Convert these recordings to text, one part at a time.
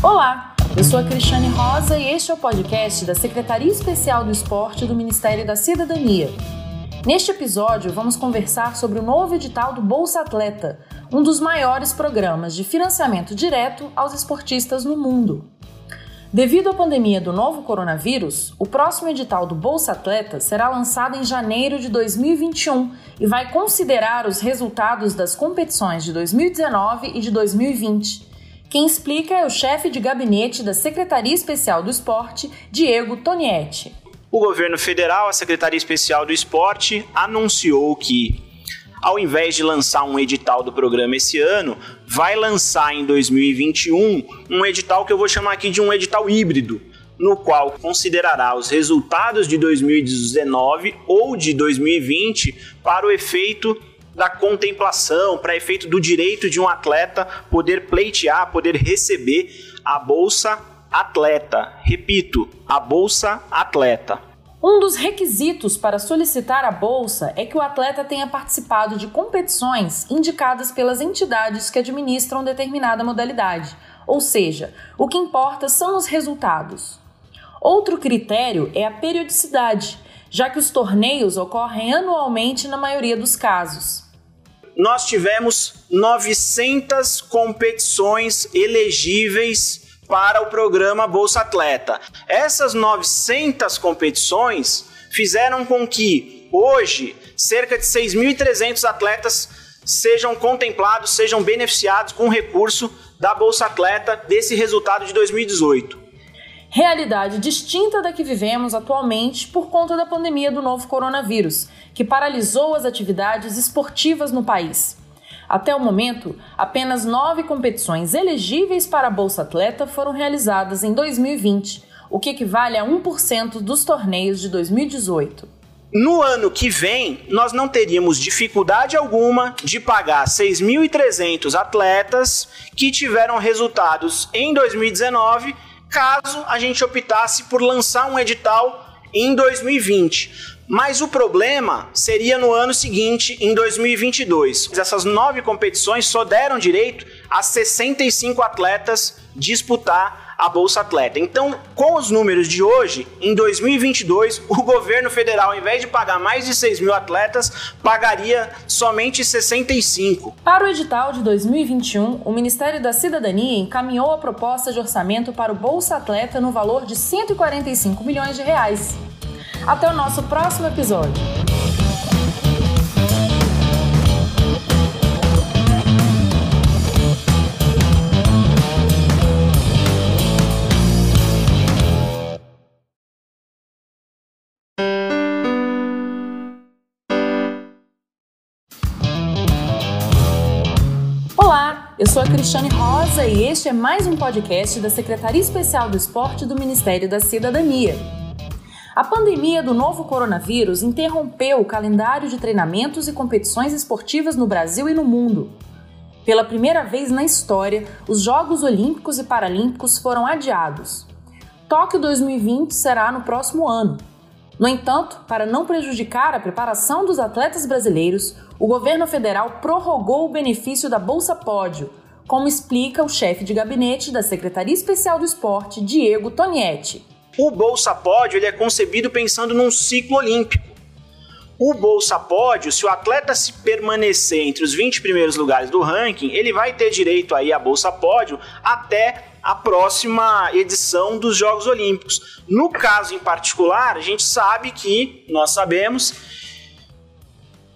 Olá, eu sou a Cristiane Rosa e este é o podcast da Secretaria Especial do Esporte do Ministério da Cidadania. Neste episódio, vamos conversar sobre o novo edital do Bolsa Atleta, um dos maiores programas de financiamento direto aos esportistas no mundo. Devido à pandemia do novo coronavírus, o próximo edital do Bolsa Atleta será lançado em janeiro de 2021 e vai considerar os resultados das competições de 2019 e de 2020. Quem explica é o chefe de gabinete da Secretaria Especial do Esporte, Diego Tonietti. O governo federal, a Secretaria Especial do Esporte, anunciou que ao invés de lançar um edital do programa esse ano, vai lançar em 2021 um edital que eu vou chamar aqui de um edital híbrido, no qual considerará os resultados de 2019 ou de 2020 para o efeito da contemplação, para efeito do direito de um atleta poder pleitear, poder receber a bolsa atleta. Repito, a bolsa atleta. Um dos requisitos para solicitar a bolsa é que o atleta tenha participado de competições indicadas pelas entidades que administram determinada modalidade, ou seja, o que importa são os resultados. Outro critério é a periodicidade, já que os torneios ocorrem anualmente na maioria dos casos. Nós tivemos 900 competições elegíveis para o programa Bolsa Atleta. Essas 900 competições fizeram com que hoje cerca de 6.300 atletas sejam contemplados, sejam beneficiados com recurso da Bolsa Atleta desse resultado de 2018. Realidade distinta da que vivemos atualmente por conta da pandemia do novo coronavírus, que paralisou as atividades esportivas no país. Até o momento, apenas nove competições elegíveis para a Bolsa Atleta foram realizadas em 2020, o que equivale a 1% dos torneios de 2018. No ano que vem, nós não teríamos dificuldade alguma de pagar 6.300 atletas que tiveram resultados em 2019, caso a gente optasse por lançar um edital em 2020. Mas o problema seria no ano seguinte, em 2022. Essas nove competições só deram direito a 65 atletas disputar a Bolsa Atleta. Então, com os números de hoje, em 2022, o governo federal, ao invés de pagar mais de 6 mil atletas, pagaria somente 65. Para o edital de 2021, o Ministério da Cidadania encaminhou a proposta de orçamento para o Bolsa Atleta no valor de 145 milhões de reais. Até o nosso próximo episódio. Eu sou a Cristiane Rosa e este é mais um podcast da Secretaria Especial do Esporte do Ministério da Cidadania. A pandemia do novo coronavírus interrompeu o calendário de treinamentos e competições esportivas no Brasil e no mundo. Pela primeira vez na história, os Jogos Olímpicos e Paralímpicos foram adiados. Tóquio 2020 será no próximo ano. No entanto, para não prejudicar a preparação dos atletas brasileiros, o governo federal prorrogou o benefício da Bolsa Pódio, como explica o chefe de gabinete da Secretaria Especial do Esporte, Diego Tonietti. O Bolsa Pódio ele é concebido pensando num ciclo olímpico. O Bolsa Pódio, se o atleta se permanecer entre os 20 primeiros lugares do ranking, ele vai ter direito aí a Bolsa Pódio até a próxima edição dos Jogos Olímpicos. No caso em particular, a gente sabe que, nós sabemos,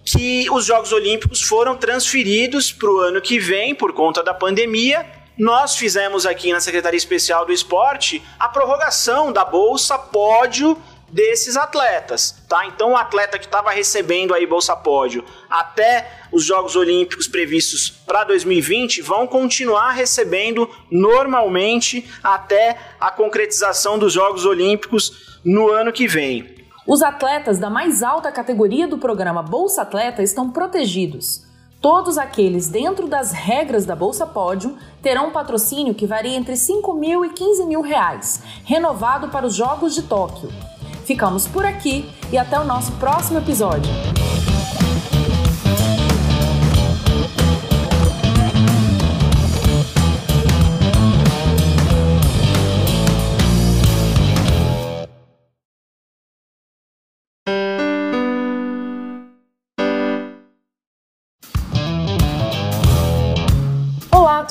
que os Jogos Olímpicos foram transferidos para o ano que vem por conta da pandemia nós fizemos aqui na Secretaria Especial do Esporte a prorrogação da bolsa pódio desses atletas, tá? Então o atleta que estava recebendo aí bolsa pódio até os Jogos Olímpicos previstos para 2020 vão continuar recebendo normalmente até a concretização dos Jogos Olímpicos no ano que vem. Os atletas da mais alta categoria do programa Bolsa Atleta estão protegidos. Todos aqueles dentro das regras da Bolsa Pódio terão um patrocínio que varia entre 5 mil e 15 mil reais, renovado para os Jogos de Tóquio. Ficamos por aqui e até o nosso próximo episódio.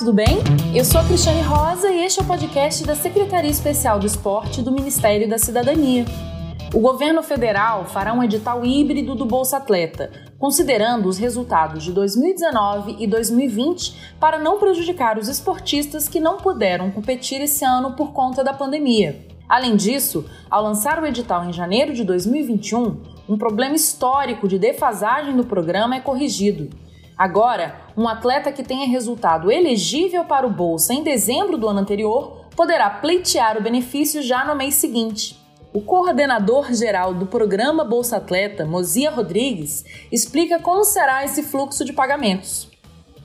tudo bem? Eu sou a Cristiane Rosa e este é o podcast da Secretaria Especial do Esporte do Ministério da Cidadania. O governo federal fará um edital híbrido do Bolsa Atleta, considerando os resultados de 2019 e 2020 para não prejudicar os esportistas que não puderam competir esse ano por conta da pandemia. Além disso, ao lançar o edital em janeiro de 2021, um problema histórico de defasagem do programa é corrigido. Agora, um atleta que tenha resultado elegível para o Bolsa em dezembro do ano anterior poderá pleitear o benefício já no mês seguinte. O coordenador geral do programa Bolsa Atleta, Mozia Rodrigues, explica como será esse fluxo de pagamentos.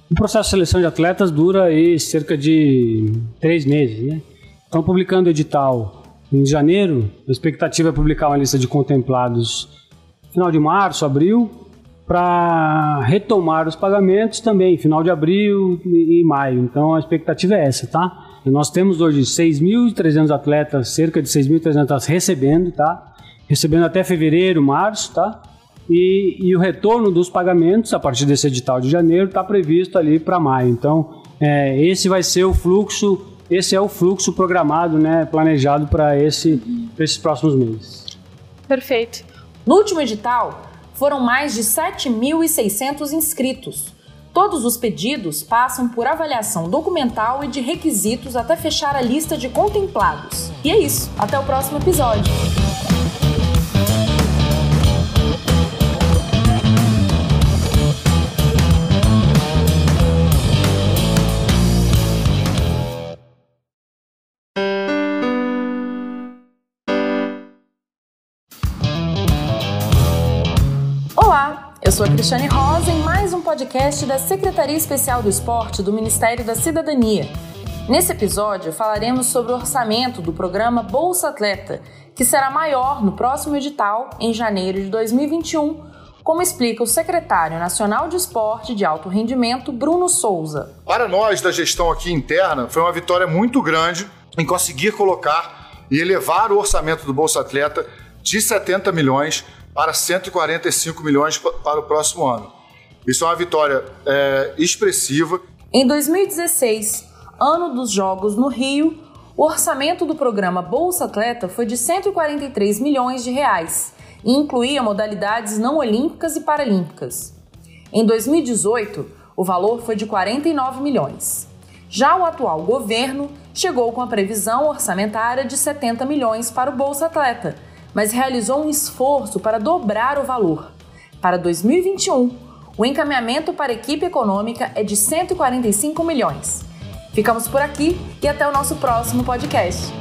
O processo de seleção de atletas dura aí cerca de três meses, né? Estão publicando o edital em janeiro. A expectativa é publicar uma lista de contemplados final de março, abril, para retomar os pagamentos também, final de abril e, maio. Então a expectativa é essa, tá? Nós temos hoje 6.300 atletas, cerca de 6.300 atletas recebendo, tá? Recebendo até fevereiro, março, tá? E, e o retorno dos pagamentos a partir desse edital de janeiro está previsto ali para maio. Então, é, esse vai ser o fluxo, esse é o fluxo programado, né, planejado para esse, esses próximos meses. Perfeito. No último edital, foram mais de 7.600 inscritos. Todos os pedidos passam por avaliação documental e de requisitos até fechar a lista de contemplados. E é isso, até o próximo episódio. Sou a Cristiane Rosa em mais um podcast da Secretaria Especial do Esporte do Ministério da Cidadania. Nesse episódio, falaremos sobre o orçamento do programa Bolsa Atleta, que será maior no próximo edital, em janeiro de 2021, como explica o secretário nacional de esporte de alto rendimento, Bruno Souza. Para nós da gestão aqui interna, foi uma vitória muito grande em conseguir colocar e elevar o orçamento do Bolsa Atleta de 70 milhões para 145 milhões para o próximo ano. Isso é uma vitória é, expressiva. Em 2016, ano dos Jogos no Rio, o orçamento do programa Bolsa Atleta foi de 143 milhões de reais e incluía modalidades não olímpicas e paralímpicas. Em 2018, o valor foi de 49 milhões. Já o atual governo chegou com a previsão orçamentária de 70 milhões para o Bolsa Atleta, mas realizou um esforço para dobrar o valor. Para 2021, o encaminhamento para a equipe econômica é de 145 milhões. Ficamos por aqui e até o nosso próximo podcast.